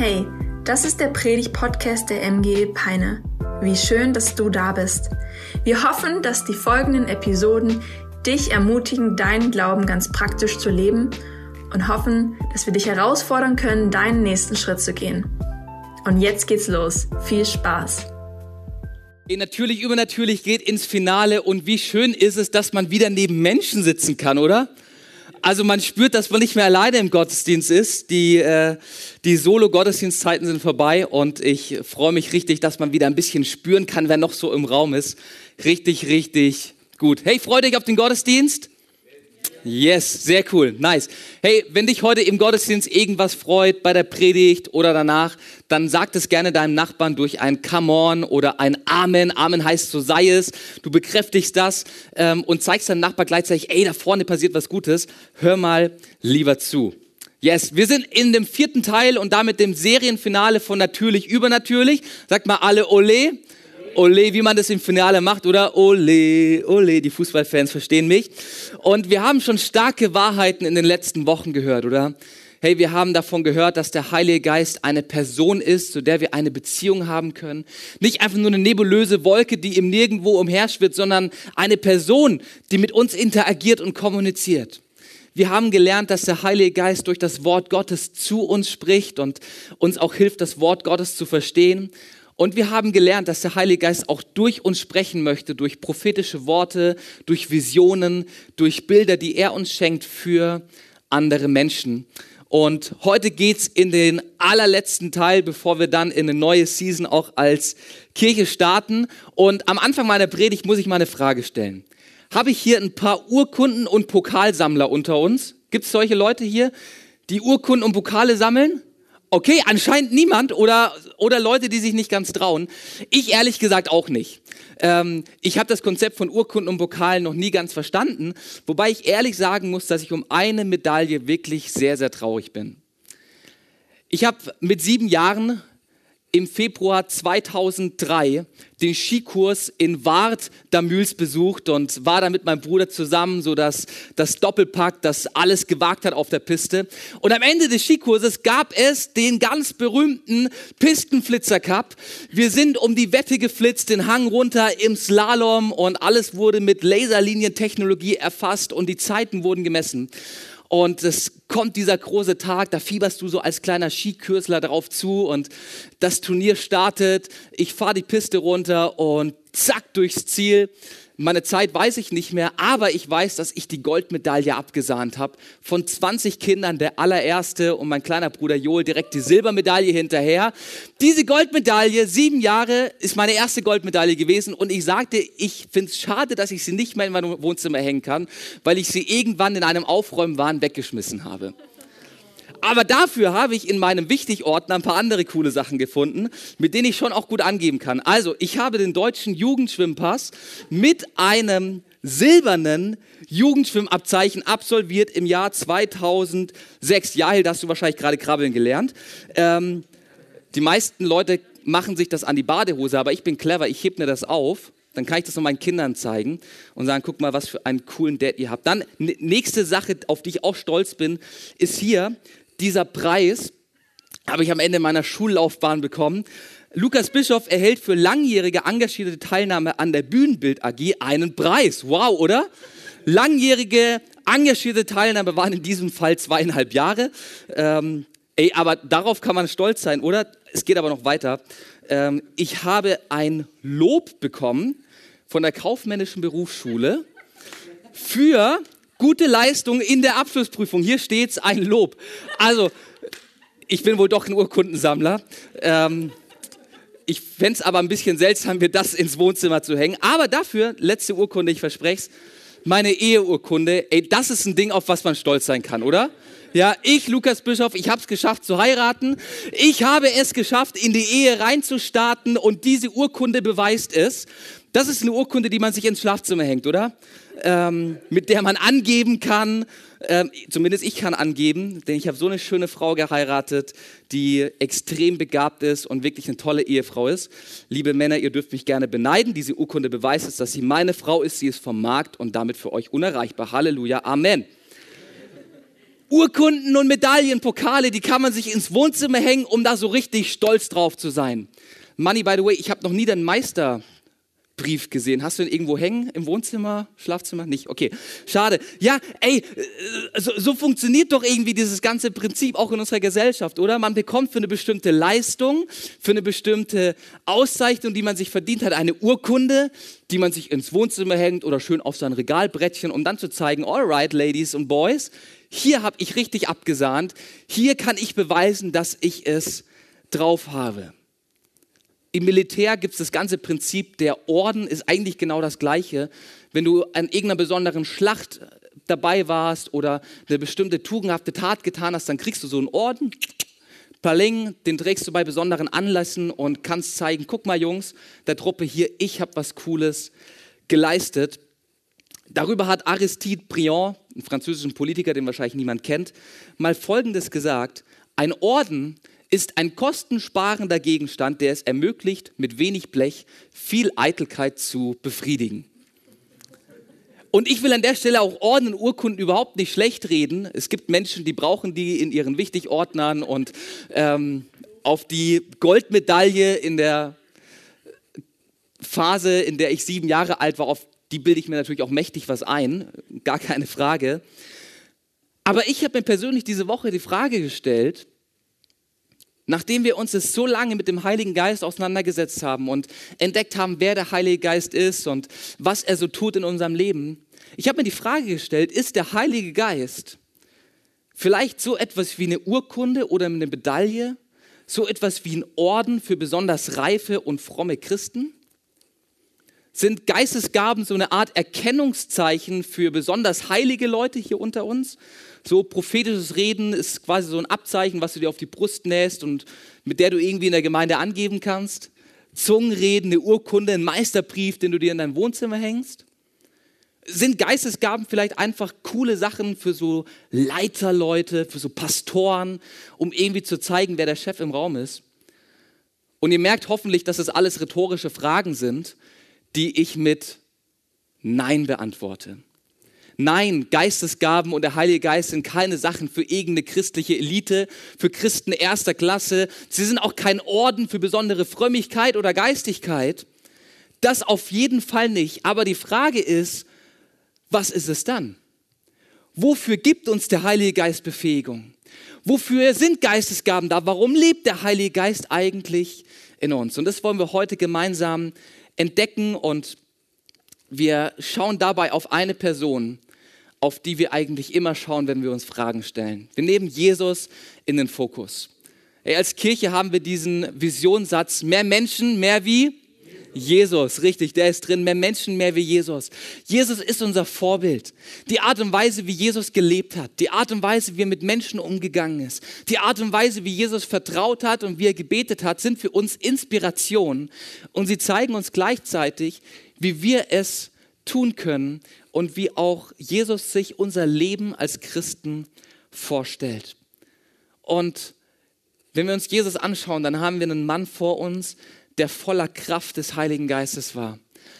Hey, das ist der Predig-Podcast der MG Peine. Wie schön, dass du da bist. Wir hoffen, dass die folgenden Episoden dich ermutigen, deinen Glauben ganz praktisch zu leben und hoffen, dass wir dich herausfordern können, deinen nächsten Schritt zu gehen. Und jetzt geht's los. Viel Spaß. Natürlich, übernatürlich geht ins Finale und wie schön ist es, dass man wieder neben Menschen sitzen kann, oder? Also man spürt, dass man nicht mehr alleine im Gottesdienst ist. Die, äh, die Solo-Gottesdienstzeiten sind vorbei und ich freue mich richtig, dass man wieder ein bisschen spüren kann, wer noch so im Raum ist. Richtig, richtig gut. Hey, freut euch auf den Gottesdienst? Yes, sehr cool, nice. Hey, wenn dich heute im Gottesdienst irgendwas freut, bei der Predigt oder danach, dann sag es gerne deinem Nachbarn durch ein Come on oder ein Amen. Amen heißt so sei es. Du bekräftigst das ähm, und zeigst deinem Nachbar gleichzeitig, ey, da vorne passiert was Gutes. Hör mal lieber zu. Yes, wir sind in dem vierten Teil und damit dem Serienfinale von Natürlich Übernatürlich. Sagt mal alle Ole. Ole, wie man das im Finale macht, oder? Ole, ole, die Fußballfans verstehen mich. Und wir haben schon starke Wahrheiten in den letzten Wochen gehört, oder? Hey, wir haben davon gehört, dass der Heilige Geist eine Person ist, zu der wir eine Beziehung haben können. Nicht einfach nur eine nebulöse Wolke, die im Nirgendwo umherschwirrt, sondern eine Person, die mit uns interagiert und kommuniziert. Wir haben gelernt, dass der Heilige Geist durch das Wort Gottes zu uns spricht und uns auch hilft, das Wort Gottes zu verstehen. Und wir haben gelernt, dass der Heilige Geist auch durch uns sprechen möchte, durch prophetische Worte, durch Visionen, durch Bilder, die er uns schenkt für andere Menschen. Und heute geht's in den allerletzten Teil, bevor wir dann in eine neue Season auch als Kirche starten. Und am Anfang meiner Predigt muss ich mal eine Frage stellen. Habe ich hier ein paar Urkunden und Pokalsammler unter uns? Gibt es solche Leute hier, die Urkunden und Pokale sammeln? Okay, anscheinend niemand oder, oder Leute, die sich nicht ganz trauen. Ich ehrlich gesagt auch nicht. Ähm, ich habe das Konzept von Urkunden und Pokalen noch nie ganz verstanden, wobei ich ehrlich sagen muss, dass ich um eine Medaille wirklich sehr, sehr traurig bin. Ich habe mit sieben Jahren im Februar 2003 den Skikurs in Wart Damüls besucht und war da mit meinem Bruder zusammen, so dass das Doppelpack, das alles gewagt hat auf der Piste. Und am Ende des Skikurses gab es den ganz berühmten Pistenflitzer Cup. Wir sind um die Wette geflitzt, den Hang runter im Slalom und alles wurde mit Laserlinientechnologie erfasst und die Zeiten wurden gemessen. Und es kommt dieser große Tag, da fieberst du so als kleiner Skikürzler drauf zu und das Turnier startet. Ich fahre die Piste runter und zack durchs Ziel. Meine Zeit weiß ich nicht mehr, aber ich weiß, dass ich die Goldmedaille abgesahnt habe. Von 20 Kindern der allererste und mein kleiner Bruder Joel direkt die Silbermedaille hinterher. Diese Goldmedaille, sieben Jahre, ist meine erste Goldmedaille gewesen und ich sagte, ich finde es schade, dass ich sie nicht mehr in meinem Wohnzimmer hängen kann, weil ich sie irgendwann in einem Aufräumwahn weggeschmissen habe. Aber dafür habe ich in meinem Wichtigordner ein paar andere coole Sachen gefunden, mit denen ich schon auch gut angeben kann. Also, ich habe den deutschen Jugendschwimmpass mit einem silbernen Jugendschwimmabzeichen absolviert im Jahr 2006. Jahil, da hast du wahrscheinlich gerade krabbeln gelernt. Ähm, die meisten Leute machen sich das an die Badehose, aber ich bin clever, ich heb mir das auf dann kann ich das noch meinen Kindern zeigen und sagen, guck mal, was für einen coolen Dad ihr habt. Dann nächste Sache, auf die ich auch stolz bin, ist hier dieser Preis habe ich am Ende meiner Schullaufbahn bekommen. Lukas Bischof erhält für langjährige engagierte Teilnahme an der Bühnenbild AG einen Preis. Wow, oder? Langjährige engagierte Teilnahme waren in diesem Fall zweieinhalb Jahre. Ähm, ey, aber darauf kann man stolz sein, oder? Es geht aber noch weiter. Ähm, ich habe ein Lob bekommen von der kaufmännischen Berufsschule für Gute Leistung in der Abschlussprüfung. Hier steht's ein Lob. Also, ich bin wohl doch ein Urkundensammler. Ähm, ich fände es aber ein bisschen seltsam, mir das ins Wohnzimmer zu hängen. Aber dafür, letzte Urkunde, ich verspreche es, meine Eheurkunde. Ey, das ist ein Ding, auf was man stolz sein kann, oder? Ja, ich, Lukas Bischof, ich habe es geschafft zu heiraten. Ich habe es geschafft, in die Ehe reinzustarten und diese Urkunde beweist es. Das ist eine Urkunde, die man sich ins Schlafzimmer hängt, oder? ähm, mit der man angeben kann, ähm, zumindest ich kann angeben, denn ich habe so eine schöne Frau geheiratet, die extrem begabt ist und wirklich eine tolle Ehefrau ist. Liebe Männer, ihr dürft mich gerne beneiden. Diese Urkunde beweist es, dass sie meine Frau ist. Sie ist vom Markt und damit für euch unerreichbar. Halleluja, Amen. Urkunden und Medaillen, Pokale, die kann man sich ins Wohnzimmer hängen, um da so richtig stolz drauf zu sein. Money, by the way, ich habe noch nie den Meister Brief gesehen. Hast du ihn irgendwo hängen? Im Wohnzimmer, Schlafzimmer? Nicht? Okay, schade. Ja, ey, äh, so, so, funktioniert doch irgendwie dieses ganze Prinzip auch in unserer Gesellschaft, oder? Man bekommt für eine bestimmte Leistung, für eine bestimmte Auszeichnung, die man sich verdient hat, eine Urkunde, die man sich ins Wohnzimmer hängt oder schön auf sein Regalbrettchen, um dann zu zeigen, alright, Ladies und Boys, hier habe ich richtig abgesahnt, hier kann ich beweisen, dass ich es drauf habe. Im Militär gibt es das ganze Prinzip, der Orden ist eigentlich genau das gleiche. Wenn du an irgendeiner besonderen Schlacht dabei warst oder eine bestimmte tugendhafte Tat getan hast, dann kriegst du so einen Orden. Paling, den trägst du bei besonderen Anlässen und kannst zeigen, guck mal Jungs, der Truppe hier, ich habe was Cooles geleistet. Darüber hat Aristide Briand, ein französischer Politiker, den wahrscheinlich niemand kennt, mal Folgendes gesagt. Ein Orden ist ein kostensparender Gegenstand, der es ermöglicht, mit wenig Blech viel Eitelkeit zu befriedigen. Und ich will an der Stelle auch Orden und Urkunden überhaupt nicht schlecht reden. Es gibt Menschen, die brauchen die in ihren Wichtigordnern und ähm, auf die Goldmedaille in der Phase, in der ich sieben Jahre alt war, auf die bilde ich mir natürlich auch mächtig was ein, gar keine Frage. Aber ich habe mir persönlich diese Woche die Frage gestellt, Nachdem wir uns so lange mit dem Heiligen Geist auseinandergesetzt haben und entdeckt haben, wer der Heilige Geist ist und was er so tut in unserem Leben, ich habe mir die Frage gestellt, ist der Heilige Geist vielleicht so etwas wie eine Urkunde oder eine Medaille, so etwas wie ein Orden für besonders reife und fromme Christen? Sind Geistesgaben so eine Art Erkennungszeichen für besonders heilige Leute hier unter uns? So prophetisches Reden ist quasi so ein Abzeichen, was du dir auf die Brust nähst und mit der du irgendwie in der Gemeinde angeben kannst. Zungenreden, eine Urkunde, ein Meisterbrief, den du dir in dein Wohnzimmer hängst. Sind Geistesgaben vielleicht einfach coole Sachen für so Leiterleute, für so Pastoren, um irgendwie zu zeigen, wer der Chef im Raum ist? Und ihr merkt hoffentlich, dass es alles rhetorische Fragen sind, die ich mit Nein beantworte. Nein, Geistesgaben und der Heilige Geist sind keine Sachen für irgendeine christliche Elite, für Christen erster Klasse. Sie sind auch kein Orden für besondere Frömmigkeit oder Geistigkeit. Das auf jeden Fall nicht. Aber die Frage ist, was ist es dann? Wofür gibt uns der Heilige Geist Befähigung? Wofür sind Geistesgaben da? Warum lebt der Heilige Geist eigentlich in uns? Und das wollen wir heute gemeinsam entdecken und wir schauen dabei auf eine Person, auf die wir eigentlich immer schauen, wenn wir uns Fragen stellen. Wir nehmen Jesus in den Fokus. Als Kirche haben wir diesen Visionssatz, mehr Menschen, mehr wie? Jesus, richtig, der ist drin. Mehr Menschen, mehr wie Jesus. Jesus ist unser Vorbild. Die Art und Weise, wie Jesus gelebt hat, die Art und Weise, wie er mit Menschen umgegangen ist, die Art und Weise, wie Jesus vertraut hat und wie er gebetet hat, sind für uns Inspiration. Und sie zeigen uns gleichzeitig, wie wir es tun können und wie auch Jesus sich unser Leben als Christen vorstellt. Und wenn wir uns Jesus anschauen, dann haben wir einen Mann vor uns, der voller Kraft des Heiligen Geistes war.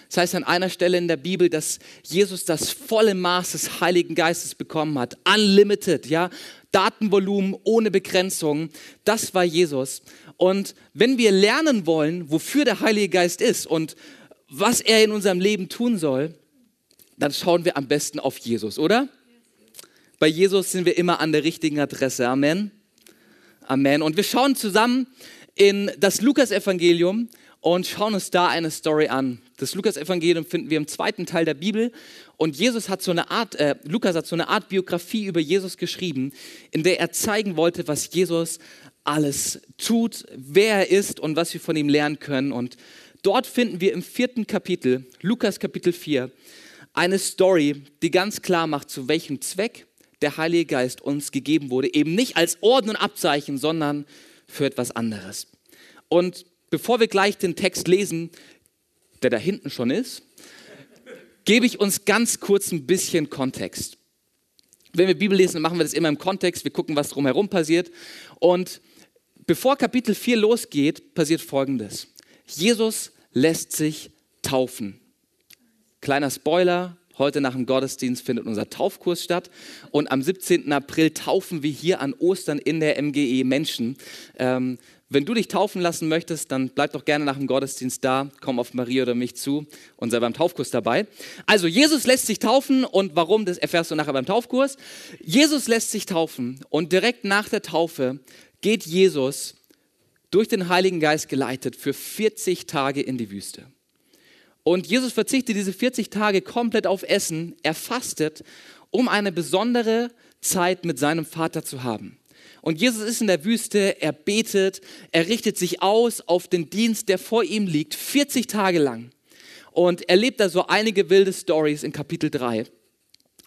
Das heißt an einer Stelle in der Bibel, dass Jesus das volle Maß des Heiligen Geistes bekommen hat. Unlimited, ja. Datenvolumen ohne Begrenzung. Das war Jesus. Und wenn wir lernen wollen, wofür der Heilige Geist ist und was er in unserem Leben tun soll, dann schauen wir am besten auf Jesus, oder? Bei Jesus sind wir immer an der richtigen Adresse. Amen. Amen. Und wir schauen zusammen in das Lukas-Evangelium und schauen uns da eine Story an. Das Lukas-Evangelium finden wir im zweiten Teil der Bibel. Und Jesus hat so eine Art, äh, Lukas hat so eine Art Biografie über Jesus geschrieben, in der er zeigen wollte, was Jesus alles tut, wer er ist und was wir von ihm lernen können. Und Dort finden wir im vierten Kapitel, Lukas Kapitel 4, eine Story, die ganz klar macht, zu welchem Zweck der Heilige Geist uns gegeben wurde. Eben nicht als Orden und Abzeichen, sondern für etwas anderes. Und bevor wir gleich den Text lesen, der da hinten schon ist, gebe ich uns ganz kurz ein bisschen Kontext. Wenn wir Bibel lesen, machen wir das immer im Kontext. Wir gucken, was drumherum passiert. Und bevor Kapitel 4 losgeht, passiert Folgendes. Jesus lässt sich taufen. Kleiner Spoiler, Heute nach dem Gottesdienst findet unser Taufkurs statt. Und am 17. April taufen wir hier an Ostern in der MGE Menschen. Ähm, wenn du dich taufen lassen möchtest, dann bleib doch gerne nach dem Gottesdienst da, komm auf Maria oder mich zu und sei beim Taufkurs dabei. Also Jesus lässt sich taufen und warum, das erfährst du nachher beim Taufkurs. Jesus lässt sich taufen und direkt nach der Taufe geht Jesus durch den Heiligen Geist geleitet für 40 Tage in die Wüste. Und Jesus verzichtet diese 40 Tage komplett auf Essen. Er fastet, um eine besondere Zeit mit seinem Vater zu haben. Und Jesus ist in der Wüste, er betet, er richtet sich aus auf den Dienst, der vor ihm liegt, 40 Tage lang. Und er lebt da so einige wilde Stories in Kapitel 3.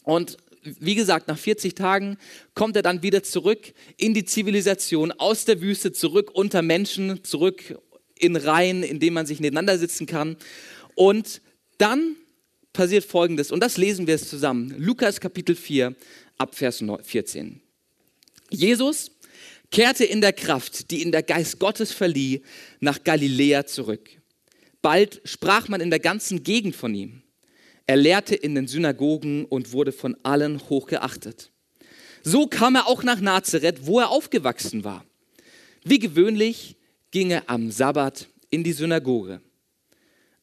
Und wie gesagt, nach 40 Tagen kommt er dann wieder zurück in die Zivilisation, aus der Wüste zurück unter Menschen, zurück in Reihen, in denen man sich nebeneinander sitzen kann. Und dann passiert Folgendes, und das lesen wir es zusammen. Lukas Kapitel 4 ab Vers 14. Jesus kehrte in der Kraft, die in der Geist Gottes verlieh, nach Galiläa zurück. Bald sprach man in der ganzen Gegend von ihm. Er lehrte in den Synagogen und wurde von allen hochgeachtet. So kam er auch nach Nazareth, wo er aufgewachsen war. Wie gewöhnlich ging er am Sabbat in die Synagoge.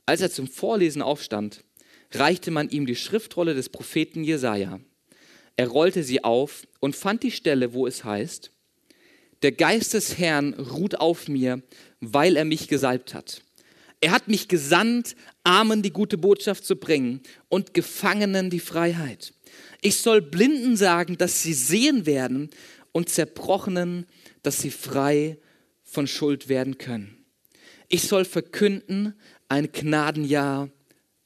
Als er zum Vorlesen aufstand, reichte man ihm die Schriftrolle des Propheten Jesaja. Er rollte sie auf und fand die Stelle, wo es heißt: Der Geist des Herrn ruht auf mir, weil er mich gesalbt hat. Er hat mich gesandt, Armen die gute Botschaft zu bringen und Gefangenen die Freiheit. Ich soll Blinden sagen, dass sie sehen werden und Zerbrochenen, dass sie frei von Schuld werden können. Ich soll verkünden ein Gnadenjahr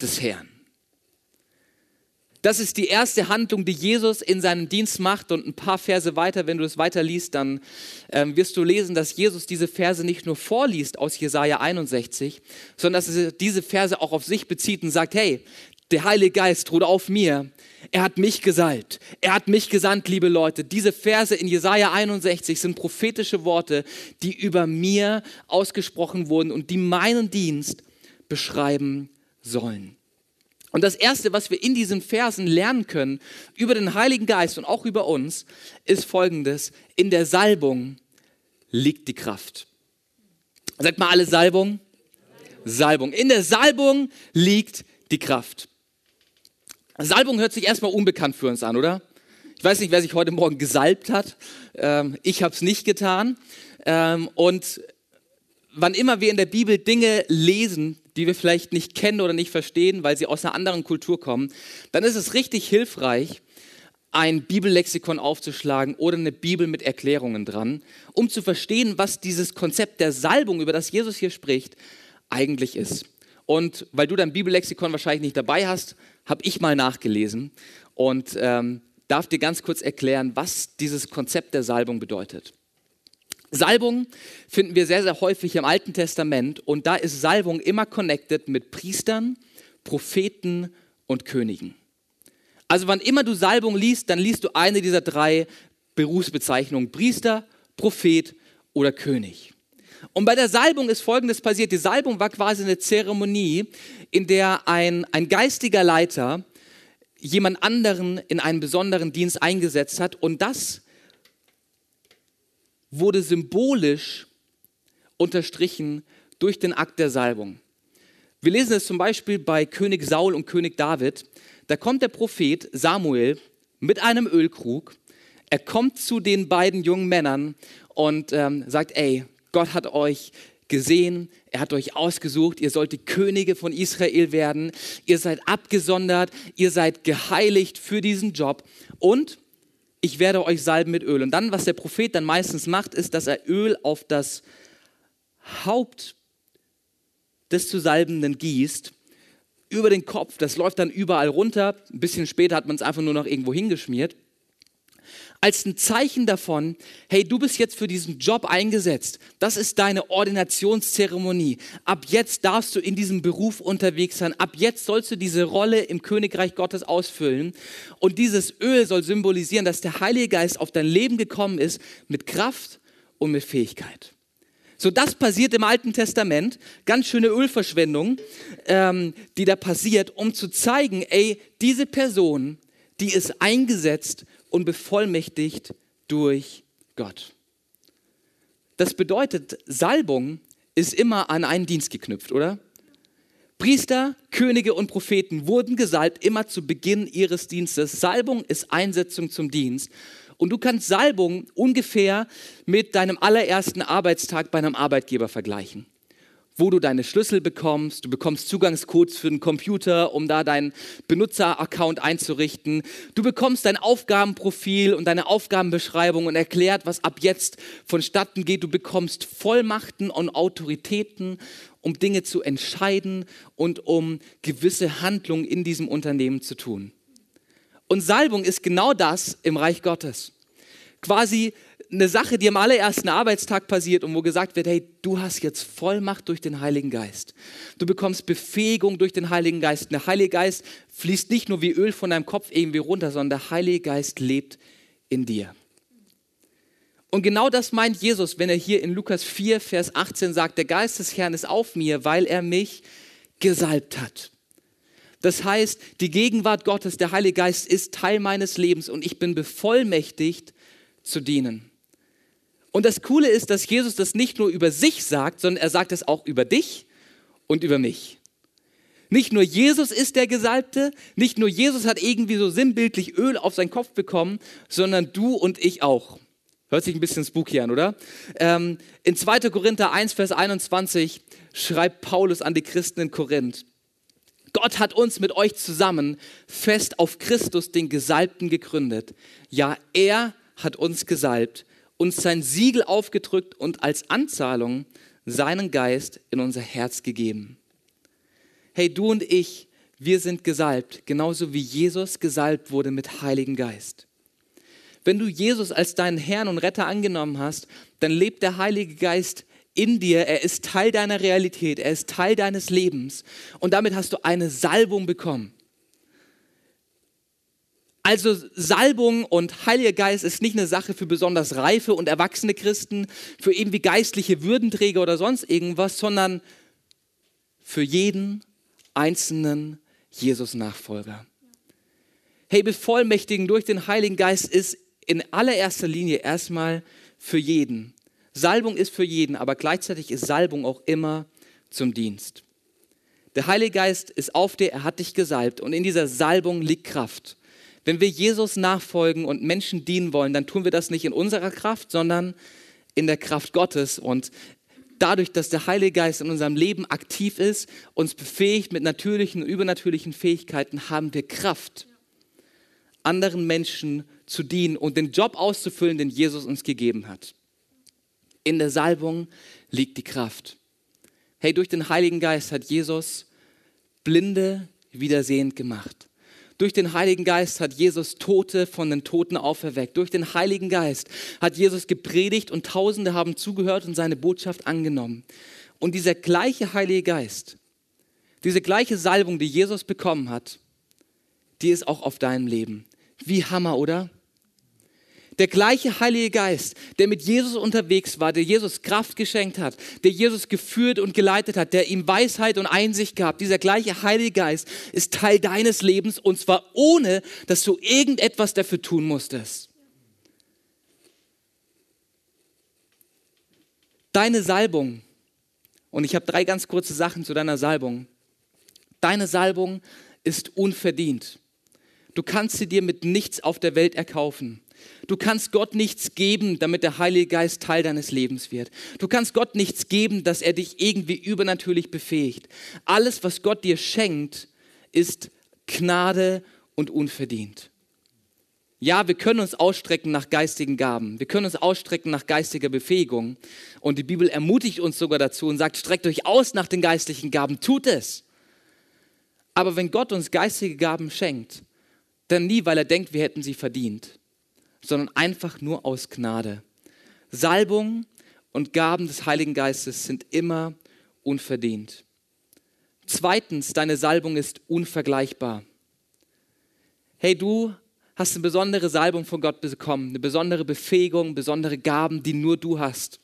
des Herrn. Das ist die erste Handlung, die Jesus in seinem Dienst macht. Und ein paar Verse weiter, wenn du es weiter liest, dann ähm, wirst du lesen, dass Jesus diese Verse nicht nur vorliest aus Jesaja 61, sondern dass er diese Verse auch auf sich bezieht und sagt: Hey, der Heilige Geist ruht auf mir. Er hat mich gesalbt. Er hat mich gesandt, liebe Leute. Diese Verse in Jesaja 61 sind prophetische Worte, die über mir ausgesprochen wurden und die meinen Dienst beschreiben sollen. Und das Erste, was wir in diesen Versen lernen können über den Heiligen Geist und auch über uns, ist Folgendes. In der Salbung liegt die Kraft. Sagt mal alle Salbung. Salbung. In der Salbung liegt die Kraft. Salbung hört sich erstmal unbekannt für uns an, oder? Ich weiß nicht, wer sich heute Morgen gesalbt hat. Ähm, ich habe es nicht getan. Ähm, und wann immer wir in der Bibel Dinge lesen, die wir vielleicht nicht kennen oder nicht verstehen, weil sie aus einer anderen Kultur kommen, dann ist es richtig hilfreich, ein Bibellexikon aufzuschlagen oder eine Bibel mit Erklärungen dran, um zu verstehen, was dieses Konzept der Salbung, über das Jesus hier spricht, eigentlich ist. Und weil du dein Bibellexikon wahrscheinlich nicht dabei hast, habe ich mal nachgelesen und ähm, darf dir ganz kurz erklären, was dieses Konzept der Salbung bedeutet. Salbung finden wir sehr, sehr häufig im Alten Testament und da ist Salbung immer connected mit Priestern, Propheten und Königen. Also wann immer du Salbung liest, dann liest du eine dieser drei Berufsbezeichnungen, Priester, Prophet oder König. Und bei der Salbung ist Folgendes passiert. Die Salbung war quasi eine Zeremonie, in der ein, ein geistiger Leiter jemand anderen in einen besonderen Dienst eingesetzt hat und das wurde symbolisch unterstrichen durch den Akt der Salbung. Wir lesen es zum Beispiel bei König Saul und König David. Da kommt der Prophet Samuel mit einem Ölkrug. Er kommt zu den beiden jungen Männern und ähm, sagt, ey, Gott hat euch gesehen, er hat euch ausgesucht, ihr sollt die Könige von Israel werden, ihr seid abgesondert, ihr seid geheiligt für diesen Job und ich werde euch salben mit Öl. Und dann, was der Prophet dann meistens macht, ist, dass er Öl auf das Haupt des zu Salbenden gießt, über den Kopf. Das läuft dann überall runter. Ein bisschen später hat man es einfach nur noch irgendwo hingeschmiert als ein Zeichen davon, hey, du bist jetzt für diesen Job eingesetzt. Das ist deine Ordinationszeremonie. Ab jetzt darfst du in diesem Beruf unterwegs sein. Ab jetzt sollst du diese Rolle im Königreich Gottes ausfüllen. Und dieses Öl soll symbolisieren, dass der Heilige Geist auf dein Leben gekommen ist mit Kraft und mit Fähigkeit. So, das passiert im Alten Testament. Ganz schöne Ölverschwendung, ähm, die da passiert, um zu zeigen, ey, diese Person, die ist eingesetzt und bevollmächtigt durch Gott. Das bedeutet, Salbung ist immer an einen Dienst geknüpft, oder? Priester, Könige und Propheten wurden gesalbt immer zu Beginn ihres Dienstes. Salbung ist Einsetzung zum Dienst. Und du kannst Salbung ungefähr mit deinem allerersten Arbeitstag bei einem Arbeitgeber vergleichen wo du deine Schlüssel bekommst. Du bekommst Zugangscodes für den Computer, um da deinen Benutzeraccount einzurichten. Du bekommst dein Aufgabenprofil und deine Aufgabenbeschreibung und erklärt, was ab jetzt vonstatten geht. Du bekommst Vollmachten und Autoritäten, um Dinge zu entscheiden und um gewisse Handlungen in diesem Unternehmen zu tun. Und Salbung ist genau das im Reich Gottes. Quasi eine Sache, die am allerersten Arbeitstag passiert und wo gesagt wird, hey, du hast jetzt Vollmacht durch den Heiligen Geist. Du bekommst Befähigung durch den Heiligen Geist. Der Heilige Geist fließt nicht nur wie Öl von deinem Kopf irgendwie runter, sondern der Heilige Geist lebt in dir. Und genau das meint Jesus, wenn er hier in Lukas 4, Vers 18 sagt, der Geist des Herrn ist auf mir, weil er mich gesalbt hat. Das heißt, die Gegenwart Gottes, der Heilige Geist ist Teil meines Lebens und ich bin bevollmächtigt zu dienen. Und das Coole ist, dass Jesus das nicht nur über sich sagt, sondern er sagt es auch über dich und über mich. Nicht nur Jesus ist der Gesalbte, nicht nur Jesus hat irgendwie so sinnbildlich Öl auf seinen Kopf bekommen, sondern du und ich auch. Hört sich ein bisschen spooky an, oder? Ähm, in 2. Korinther 1, Vers 21 schreibt Paulus an die Christen in Korinth. Gott hat uns mit euch zusammen fest auf Christus, den Gesalbten, gegründet. Ja, er hat uns gesalbt uns sein Siegel aufgedrückt und als Anzahlung seinen Geist in unser Herz gegeben. Hey, du und ich, wir sind gesalbt, genauso wie Jesus gesalbt wurde mit Heiligen Geist. Wenn du Jesus als deinen Herrn und Retter angenommen hast, dann lebt der Heilige Geist in dir, er ist Teil deiner Realität, er ist Teil deines Lebens und damit hast du eine Salbung bekommen. Also Salbung und Heiliger Geist ist nicht eine Sache für besonders reife und erwachsene Christen, für irgendwie geistliche Würdenträger oder sonst irgendwas, sondern für jeden einzelnen Jesus-Nachfolger. Hey, bevollmächtigen durch den Heiligen Geist ist in allererster Linie erstmal für jeden. Salbung ist für jeden, aber gleichzeitig ist Salbung auch immer zum Dienst. Der Heilige Geist ist auf dir, er hat dich gesalbt und in dieser Salbung liegt Kraft. Wenn wir Jesus nachfolgen und Menschen dienen wollen, dann tun wir das nicht in unserer Kraft, sondern in der Kraft Gottes. Und dadurch, dass der Heilige Geist in unserem Leben aktiv ist, uns befähigt mit natürlichen und übernatürlichen Fähigkeiten, haben wir Kraft, anderen Menschen zu dienen und den Job auszufüllen, den Jesus uns gegeben hat. In der Salbung liegt die Kraft. Hey, durch den Heiligen Geist hat Jesus Blinde wiedersehend gemacht. Durch den Heiligen Geist hat Jesus Tote von den Toten auferweckt. Durch den Heiligen Geist hat Jesus gepredigt und Tausende haben zugehört und seine Botschaft angenommen. Und dieser gleiche Heilige Geist, diese gleiche Salbung, die Jesus bekommen hat, die ist auch auf deinem Leben. Wie Hammer, oder? Der gleiche Heilige Geist, der mit Jesus unterwegs war, der Jesus Kraft geschenkt hat, der Jesus geführt und geleitet hat, der ihm Weisheit und Einsicht gab, dieser gleiche Heilige Geist ist Teil deines Lebens und zwar ohne, dass du irgendetwas dafür tun musstest. Deine Salbung, und ich habe drei ganz kurze Sachen zu deiner Salbung. Deine Salbung ist unverdient. Du kannst sie dir mit nichts auf der Welt erkaufen. Du kannst Gott nichts geben, damit der Heilige Geist Teil deines Lebens wird. Du kannst Gott nichts geben, dass er dich irgendwie übernatürlich befähigt. Alles, was Gott dir schenkt, ist Gnade und unverdient. Ja, wir können uns ausstrecken nach geistigen Gaben. Wir können uns ausstrecken nach geistiger Befähigung. Und die Bibel ermutigt uns sogar dazu und sagt, streckt euch aus nach den geistlichen Gaben, tut es. Aber wenn Gott uns geistige Gaben schenkt, dann nie, weil er denkt, wir hätten sie verdient, sondern einfach nur aus Gnade. Salbung und Gaben des Heiligen Geistes sind immer unverdient. Zweitens, deine Salbung ist unvergleichbar. Hey, du hast eine besondere Salbung von Gott bekommen, eine besondere Befähigung, besondere Gaben, die nur du hast.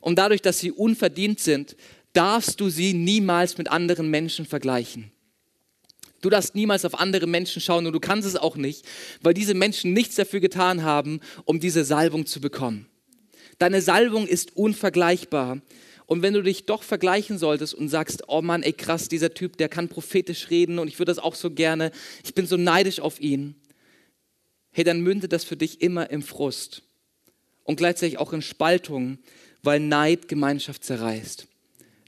und dadurch, dass sie unverdient sind, darfst du sie niemals mit anderen Menschen vergleichen. Du darfst niemals auf andere Menschen schauen und du kannst es auch nicht, weil diese Menschen nichts dafür getan haben, um diese Salbung zu bekommen. Deine Salbung ist unvergleichbar. Und wenn du dich doch vergleichen solltest und sagst, oh Mann, ey krass, dieser Typ, der kann prophetisch reden und ich würde das auch so gerne, ich bin so neidisch auf ihn, hey, dann mündet das für dich immer im Frust und gleichzeitig auch in Spaltung, weil Neid Gemeinschaft zerreißt.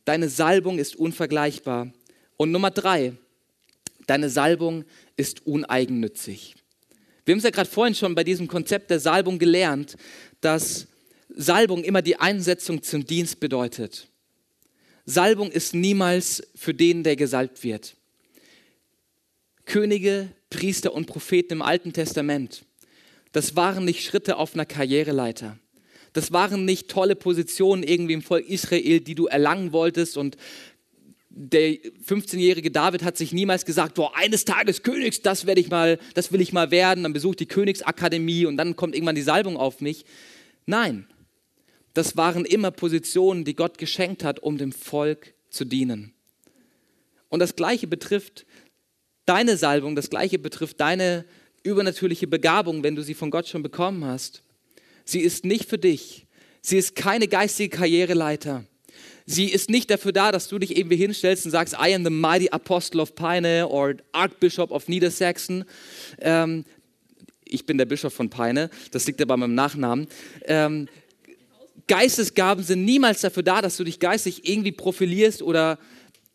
Deine Salbung ist unvergleichbar. Und Nummer drei, Deine Salbung ist uneigennützig. Wir haben es ja gerade vorhin schon bei diesem Konzept der Salbung gelernt, dass Salbung immer die Einsetzung zum Dienst bedeutet. Salbung ist niemals für den, der gesalbt wird. Könige, Priester und Propheten im Alten Testament, das waren nicht Schritte auf einer Karriereleiter. Das waren nicht tolle Positionen irgendwie im Volk Israel, die du erlangen wolltest und der 15-jährige David hat sich niemals gesagt, boah, eines Tages Königs, das werde ich mal, das will ich mal werden, dann besuche ich die Königsakademie und dann kommt irgendwann die Salbung auf mich. Nein, das waren immer Positionen, die Gott geschenkt hat, um dem Volk zu dienen. Und das gleiche betrifft deine Salbung, das gleiche betrifft deine übernatürliche Begabung, wenn du sie von Gott schon bekommen hast. Sie ist nicht für dich. Sie ist keine geistige Karriereleiter. Sie ist nicht dafür da, dass du dich irgendwie hinstellst und sagst, I am the mighty apostle of Peine or Archbishop of Niedersachsen. Ähm, ich bin der Bischof von Peine, das liegt aber meinem Nachnamen. Ähm, Geistesgaben sind niemals dafür da, dass du dich geistig irgendwie profilierst oder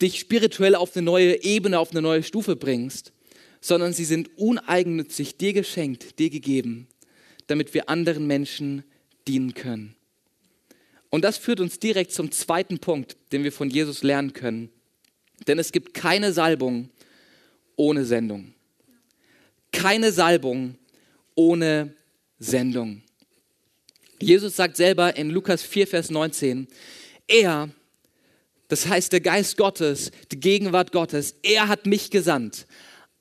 dich spirituell auf eine neue Ebene, auf eine neue Stufe bringst, sondern sie sind uneigennützig dir geschenkt, dir gegeben, damit wir anderen Menschen dienen können. Und das führt uns direkt zum zweiten Punkt, den wir von Jesus lernen können. Denn es gibt keine Salbung ohne Sendung. Keine Salbung ohne Sendung. Jesus sagt selber in Lukas 4, Vers 19, er, das heißt der Geist Gottes, die Gegenwart Gottes, er hat mich gesandt,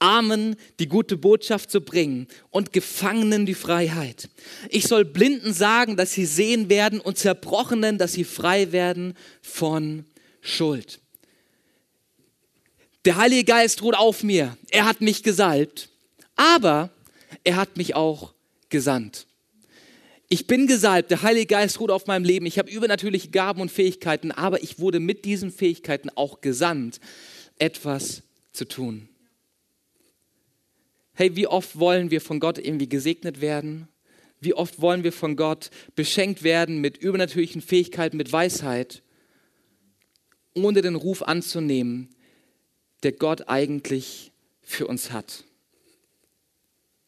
Armen die gute Botschaft zu bringen und Gefangenen die Freiheit. Ich soll Blinden sagen, dass sie sehen werden und Zerbrochenen, dass sie frei werden von Schuld. Der Heilige Geist ruht auf mir. Er hat mich gesalbt, aber er hat mich auch gesandt. Ich bin gesalbt, der Heilige Geist ruht auf meinem Leben. Ich habe übernatürliche Gaben und Fähigkeiten, aber ich wurde mit diesen Fähigkeiten auch gesandt, etwas zu tun. Hey, wie oft wollen wir von Gott irgendwie gesegnet werden? Wie oft wollen wir von Gott beschenkt werden mit übernatürlichen Fähigkeiten, mit Weisheit, ohne den Ruf anzunehmen, der Gott eigentlich für uns hat?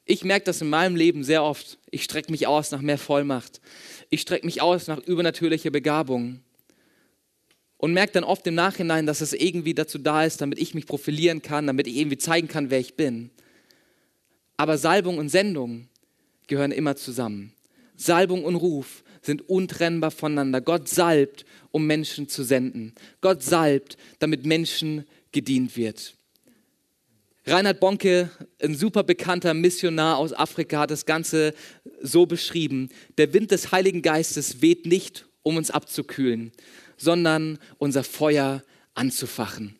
Ich merke das in meinem Leben sehr oft. Ich strecke mich aus nach mehr Vollmacht. Ich strecke mich aus nach übernatürlicher Begabung. Und merke dann oft im Nachhinein, dass es irgendwie dazu da ist, damit ich mich profilieren kann, damit ich irgendwie zeigen kann, wer ich bin. Aber Salbung und Sendung gehören immer zusammen. Salbung und Ruf sind untrennbar voneinander. Gott salbt, um Menschen zu senden. Gott salbt, damit Menschen gedient wird. Reinhard Bonke, ein super bekannter Missionar aus Afrika, hat das Ganze so beschrieben. Der Wind des Heiligen Geistes weht nicht, um uns abzukühlen, sondern unser Feuer anzufachen.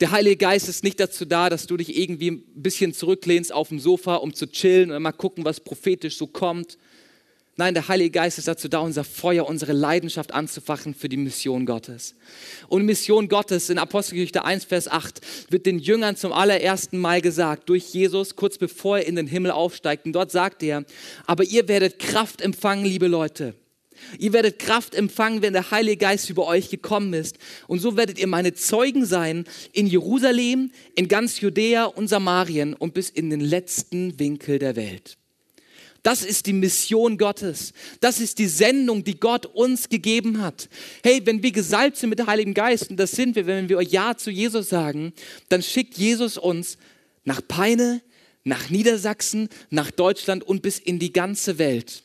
Der Heilige Geist ist nicht dazu da, dass du dich irgendwie ein bisschen zurücklehnst auf dem Sofa, um zu chillen und mal gucken, was prophetisch so kommt. Nein, der Heilige Geist ist dazu da, unser Feuer, unsere Leidenschaft anzufachen für die Mission Gottes. Und Mission Gottes in Apostelgeschichte 1, Vers 8 wird den Jüngern zum allerersten Mal gesagt, durch Jesus, kurz bevor er in den Himmel aufsteigt. Und dort sagt er, aber ihr werdet Kraft empfangen, liebe Leute Ihr werdet Kraft empfangen, wenn der Heilige Geist über euch gekommen ist. Und so werdet ihr meine Zeugen sein in Jerusalem, in ganz Judäa und Samarien und bis in den letzten Winkel der Welt. Das ist die Mission Gottes. Das ist die Sendung, die Gott uns gegeben hat. Hey, wenn wir gesalbt sind mit dem Heiligen Geist, und das sind wir, wenn wir Ja zu Jesus sagen, dann schickt Jesus uns nach Peine, nach Niedersachsen, nach Deutschland und bis in die ganze Welt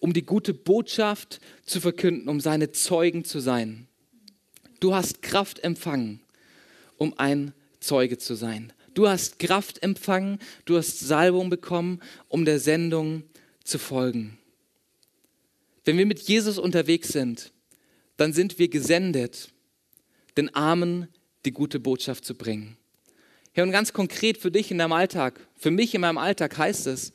um die gute Botschaft zu verkünden, um seine Zeugen zu sein. Du hast Kraft empfangen, um ein Zeuge zu sein. Du hast Kraft empfangen, du hast Salbung bekommen, um der Sendung zu folgen. Wenn wir mit Jesus unterwegs sind, dann sind wir gesendet, den Armen die gute Botschaft zu bringen. Ja, und ganz konkret für dich in deinem Alltag, für mich in meinem Alltag heißt es,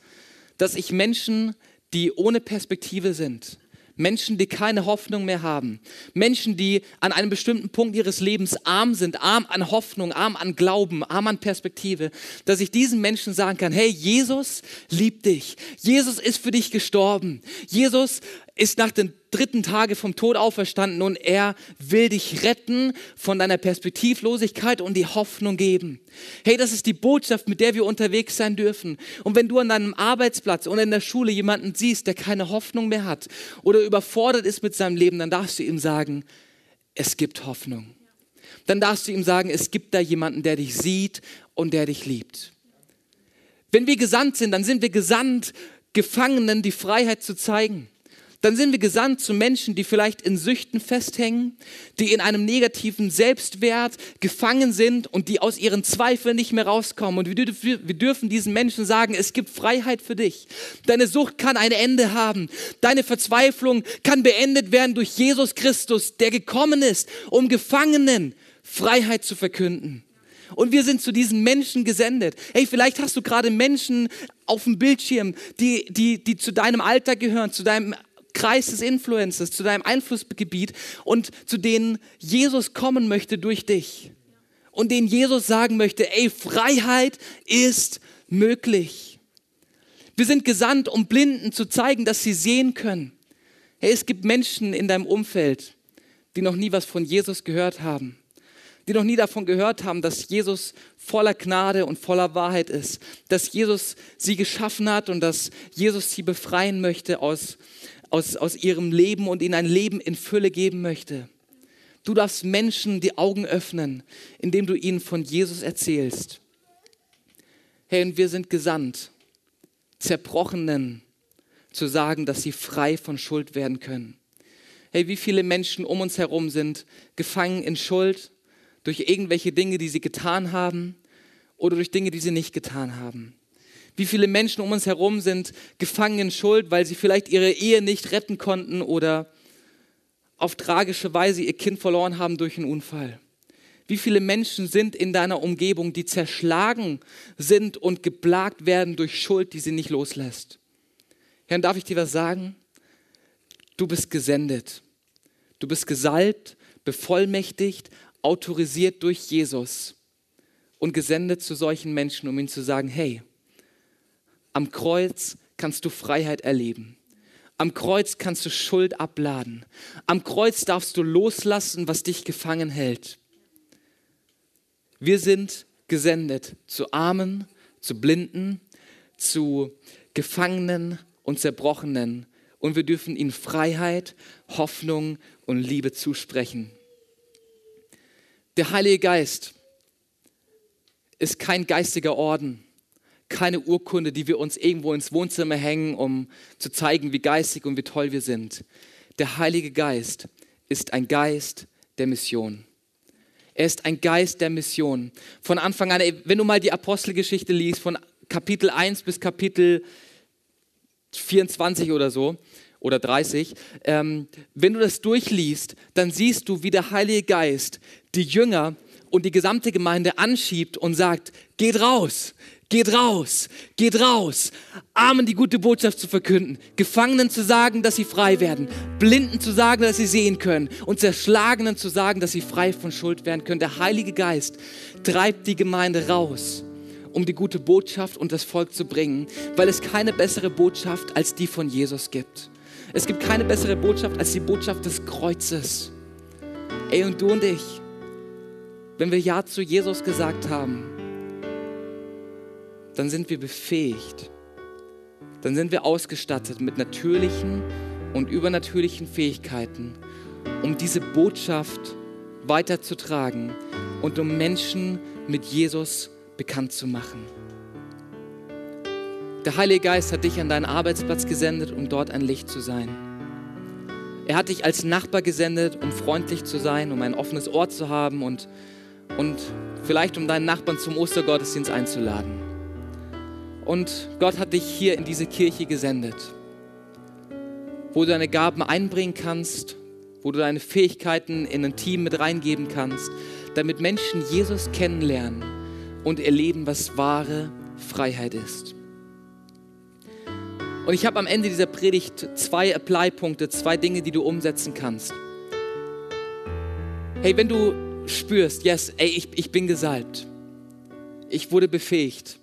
dass ich Menschen, die ohne Perspektive sind, Menschen, die keine Hoffnung mehr haben. Menschen, die an einem bestimmten Punkt ihres Lebens arm sind, arm an Hoffnung, arm an Glauben, arm an Perspektive, dass ich diesen Menschen sagen kann, hey, Jesus liebt dich. Jesus ist für dich gestorben. Jesus ist nach den dritten Tage vom Tod auferstanden und er will dich retten von deiner Perspektivlosigkeit und die Hoffnung geben. Hey, das ist die Botschaft, mit der wir unterwegs sein dürfen. Und wenn du an deinem Arbeitsplatz oder in der Schule jemanden siehst, der keine Hoffnung mehr hat oder überfordert ist mit seinem Leben, dann darfst du ihm sagen, es gibt Hoffnung. Dann darfst du ihm sagen, es gibt da jemanden, der dich sieht und der dich liebt. Wenn wir gesandt sind, dann sind wir gesandt, Gefangenen die Freiheit zu zeigen dann sind wir gesandt zu Menschen, die vielleicht in Süchten festhängen, die in einem negativen Selbstwert gefangen sind und die aus ihren Zweifeln nicht mehr rauskommen. Und wir, dürfen diesen Menschen sagen, es gibt Freiheit für dich. Deine Sucht kann ein Ende haben. Deine Verzweiflung kann beendet werden durch Jesus Christus, der gekommen ist, um Gefangenen Freiheit zu verkünden. Und wir sind zu diesen Menschen gesendet. Hey, vielleicht hast du gerade Menschen auf dem Bildschirm, die, die, die zu deinem Alter gehören, zu deinem Kreis des Influencers, zu deinem Einflussgebiet und zu denen Jesus kommen möchte durch dich. Und denen Jesus sagen möchte, ey, Freiheit ist möglich. Wir sind gesandt, um Blinden zu zeigen, dass sie sehen können. Hey, es gibt Menschen in deinem Umfeld, die noch nie was von Jesus gehört haben die noch nie davon gehört haben, dass Jesus voller Gnade und voller Wahrheit ist, dass Jesus sie geschaffen hat und dass Jesus sie befreien möchte aus, aus, aus ihrem Leben und ihnen ein Leben in Fülle geben möchte. Du darfst Menschen die Augen öffnen, indem du ihnen von Jesus erzählst. Hey, und wir sind gesandt, Zerbrochenen zu sagen, dass sie frei von Schuld werden können. Hey, wie viele Menschen um uns herum sind gefangen in Schuld durch irgendwelche Dinge, die sie getan haben oder durch Dinge, die sie nicht getan haben. Wie viele Menschen um uns herum sind gefangen in Schuld, weil sie vielleicht ihre Ehe nicht retten konnten oder auf tragische Weise ihr Kind verloren haben durch einen Unfall. Wie viele Menschen sind in deiner Umgebung, die zerschlagen sind und geplagt werden durch Schuld, die sie nicht loslässt? Herr, darf ich dir was sagen? Du bist gesendet. Du bist gesalbt, bevollmächtigt, autorisiert durch Jesus und gesendet zu solchen Menschen, um ihnen zu sagen, hey, am Kreuz kannst du Freiheit erleben. Am Kreuz kannst du Schuld abladen. Am Kreuz darfst du loslassen, was dich gefangen hält. Wir sind gesendet zu Armen, zu Blinden, zu Gefangenen und Zerbrochenen. Und wir dürfen ihnen Freiheit, Hoffnung und Liebe zusprechen. Der Heilige Geist ist kein geistiger Orden keine Urkunde, die wir uns irgendwo ins Wohnzimmer hängen, um zu zeigen, wie geistig und wie toll wir sind. Der Heilige Geist ist ein Geist der Mission. Er ist ein Geist der Mission. Von Anfang an, wenn du mal die Apostelgeschichte liest, von Kapitel 1 bis Kapitel 24 oder so, oder 30, ähm, wenn du das durchliest, dann siehst du, wie der Heilige Geist die Jünger und die gesamte Gemeinde anschiebt und sagt, geht raus, Geht raus, geht raus, Armen die gute Botschaft zu verkünden, Gefangenen zu sagen, dass sie frei werden, Blinden zu sagen, dass sie sehen können und Zerschlagenen zu sagen, dass sie frei von Schuld werden können. Der Heilige Geist treibt die Gemeinde raus, um die gute Botschaft und das Volk zu bringen, weil es keine bessere Botschaft als die von Jesus gibt. Es gibt keine bessere Botschaft als die Botschaft des Kreuzes. Ey, und du und ich, wenn wir Ja zu Jesus gesagt haben, dann sind wir befähigt, dann sind wir ausgestattet mit natürlichen und übernatürlichen Fähigkeiten, um diese Botschaft weiterzutragen und um Menschen mit Jesus bekannt zu machen. Der Heilige Geist hat dich an deinen Arbeitsplatz gesendet, um dort ein Licht zu sein. Er hat dich als Nachbar gesendet, um freundlich zu sein, um ein offenes Ohr zu haben und, und vielleicht um deinen Nachbarn zum Ostergottesdienst einzuladen. Und Gott hat dich hier in diese Kirche gesendet, wo du deine Gaben einbringen kannst, wo du deine Fähigkeiten in ein Team mit reingeben kannst, damit Menschen Jesus kennenlernen und erleben, was wahre Freiheit ist. Und ich habe am Ende dieser Predigt zwei Apply-Punkte, zwei Dinge, die du umsetzen kannst. Hey, wenn du spürst, yes, ey, ich, ich bin gesalbt, ich wurde befähigt,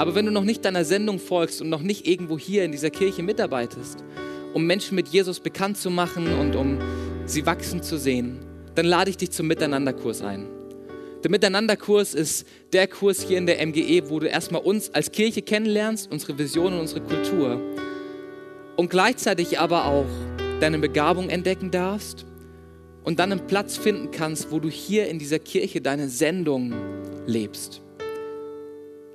aber wenn du noch nicht deiner Sendung folgst und noch nicht irgendwo hier in dieser Kirche mitarbeitest, um Menschen mit Jesus bekannt zu machen und um sie wachsen zu sehen, dann lade ich dich zum Miteinanderkurs ein. Der Miteinanderkurs ist der Kurs hier in der MGE, wo du erstmal uns als Kirche kennenlernst, unsere Vision und unsere Kultur und gleichzeitig aber auch deine Begabung entdecken darfst und dann einen Platz finden kannst, wo du hier in dieser Kirche deine Sendung lebst.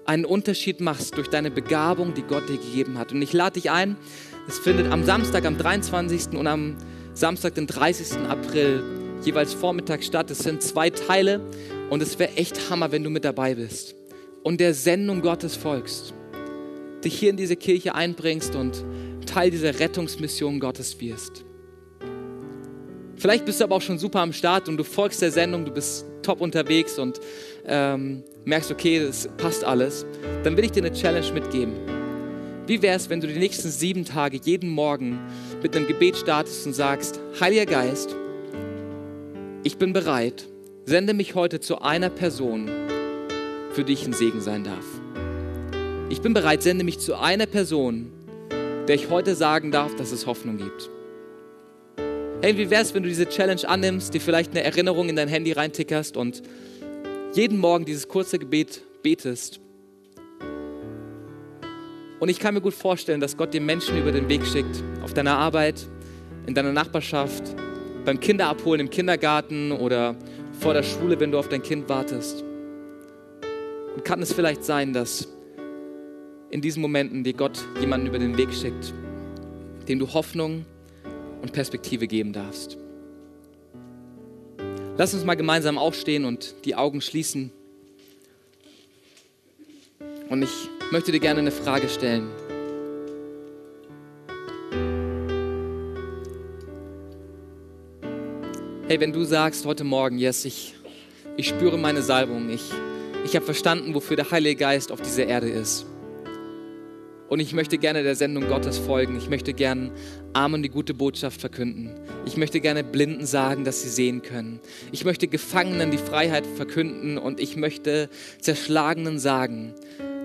Einen Unterschied machst durch deine Begabung, die Gott dir gegeben hat. Und ich lade dich ein, es findet am Samstag, am 23. und am Samstag, den 30. April jeweils Vormittag statt. Es sind zwei Teile und es wäre echt Hammer, wenn du mit dabei bist und der Sendung Gottes folgst, dich hier in diese Kirche einbringst und Teil dieser Rettungsmission Gottes wirst. Vielleicht bist du aber auch schon super am Start und du folgst der Sendung, du bist top unterwegs und ähm, merkst, okay, das passt alles. Dann will ich dir eine Challenge mitgeben. Wie wäre es, wenn du die nächsten sieben Tage jeden Morgen mit einem Gebet startest und sagst, Heiliger Geist, ich bin bereit, Sende mich heute zu einer Person, für die ich ein Segen sein darf. Ich bin bereit, sende mich zu einer Person, der ich heute sagen darf, dass es Hoffnung gibt. Hey, wie wäre es, wenn du diese Challenge annimmst, dir vielleicht eine Erinnerung in dein Handy reintickerst und jeden Morgen dieses kurze Gebet betest? Und ich kann mir gut vorstellen, dass Gott dir Menschen über den Weg schickt, auf deiner Arbeit, in deiner Nachbarschaft, beim Kinderabholen im Kindergarten oder vor der Schule, wenn du auf dein Kind wartest. Und kann es vielleicht sein, dass in diesen Momenten dir Gott jemanden über den Weg schickt, dem du Hoffnung und Perspektive geben darfst. Lass uns mal gemeinsam aufstehen und die Augen schließen. Und ich möchte dir gerne eine Frage stellen. Hey, wenn du sagst heute Morgen, yes, ich, ich spüre meine Salbung, ich, ich habe verstanden, wofür der Heilige Geist auf dieser Erde ist. Und ich möchte gerne der Sendung Gottes folgen. Ich möchte gerne Armen die gute Botschaft verkünden. Ich möchte gerne Blinden sagen, dass sie sehen können. Ich möchte Gefangenen die Freiheit verkünden und ich möchte Zerschlagenen sagen,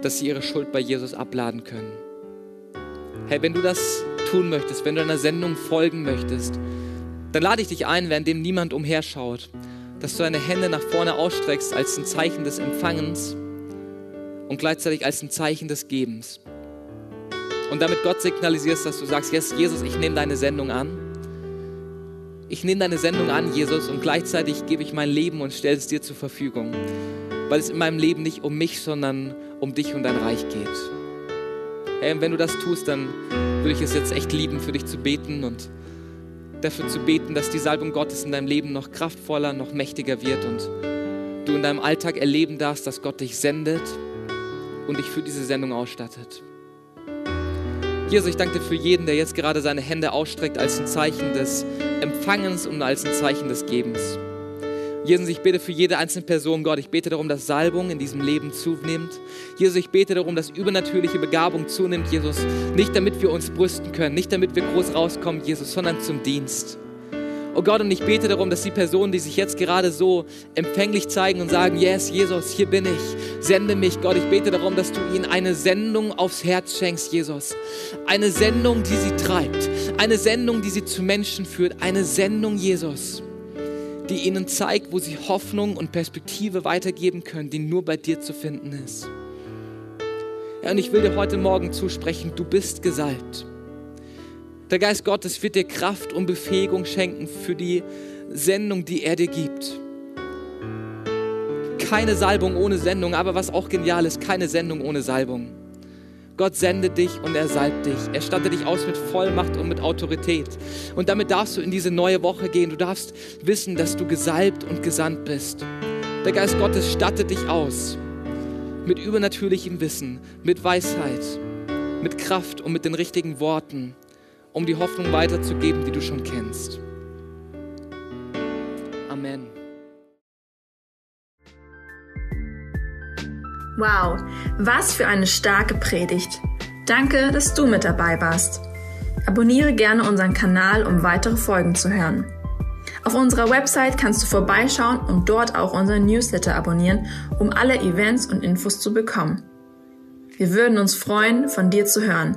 dass sie ihre Schuld bei Jesus abladen können. Hey, wenn du das tun möchtest, wenn du einer Sendung folgen möchtest, dann lade ich dich ein, währenddem niemand umherschaut, dass du deine Hände nach vorne ausstreckst als ein Zeichen des Empfangens und gleichzeitig als ein Zeichen des Gebens. Und damit Gott signalisierst, dass du sagst, yes, Jesus, ich nehme deine Sendung an. Ich nehme deine Sendung an, Jesus, und gleichzeitig gebe ich mein Leben und stelle es dir zur Verfügung, weil es in meinem Leben nicht um mich, sondern um dich und dein Reich geht. Hey, und wenn du das tust, dann würde ich es jetzt echt lieben, für dich zu beten und dafür zu beten, dass die Salbung Gottes in deinem Leben noch kraftvoller, noch mächtiger wird und du in deinem Alltag erleben darfst, dass Gott dich sendet und dich für diese Sendung ausstattet. Jesus, ich danke dir für jeden, der jetzt gerade seine Hände ausstreckt als ein Zeichen des Empfangens und als ein Zeichen des Gebens. Jesus, ich bete für jede einzelne Person, Gott, ich bete darum, dass Salbung in diesem Leben zunimmt. Jesus, ich bete darum, dass übernatürliche Begabung zunimmt, Jesus, nicht damit wir uns brüsten können, nicht damit wir groß rauskommen, Jesus, sondern zum Dienst. Oh Gott, und ich bete darum, dass die Personen, die sich jetzt gerade so empfänglich zeigen und sagen, yes, Jesus, hier bin ich, sende mich, Gott, ich bete darum, dass du ihnen eine Sendung aufs Herz schenkst, Jesus. Eine Sendung, die sie treibt, eine Sendung, die sie zu Menschen führt, eine Sendung, Jesus die ihnen zeigt, wo sie Hoffnung und Perspektive weitergeben können, die nur bei dir zu finden ist. Ja, und ich will dir heute Morgen zusprechen, du bist gesalbt. Der Geist Gottes wird dir Kraft und Befähigung schenken für die Sendung, die er dir gibt. Keine Salbung ohne Sendung, aber was auch genial ist, keine Sendung ohne Salbung. Gott sendet dich und er salbt dich. Er stattet dich aus mit Vollmacht und mit Autorität. Und damit darfst du in diese neue Woche gehen. Du darfst wissen, dass du gesalbt und gesandt bist. Der Geist Gottes stattet dich aus mit übernatürlichem Wissen, mit Weisheit, mit Kraft und mit den richtigen Worten, um die Hoffnung weiterzugeben, die du schon kennst. Amen. Wow, was für eine starke Predigt. Danke, dass du mit dabei warst. Abonniere gerne unseren Kanal, um weitere Folgen zu hören. Auf unserer Website kannst du vorbeischauen und dort auch unseren Newsletter abonnieren, um alle Events und Infos zu bekommen. Wir würden uns freuen, von dir zu hören.